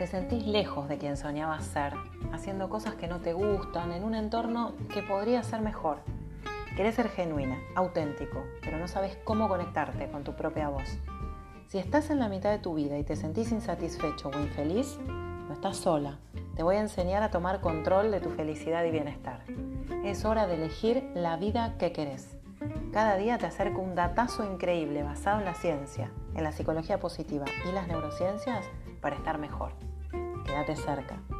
Te sentís lejos de quien soñabas ser, haciendo cosas que no te gustan, en un entorno que podría ser mejor. Querés ser genuina, auténtico, pero no sabes cómo conectarte con tu propia voz. Si estás en la mitad de tu vida y te sentís insatisfecho o infeliz, no estás sola. Te voy a enseñar a tomar control de tu felicidad y bienestar. Es hora de elegir la vida que querés. Cada día te acerco un datazo increíble basado en la ciencia, en la psicología positiva y las neurociencias para estar mejor. Quédate cerca.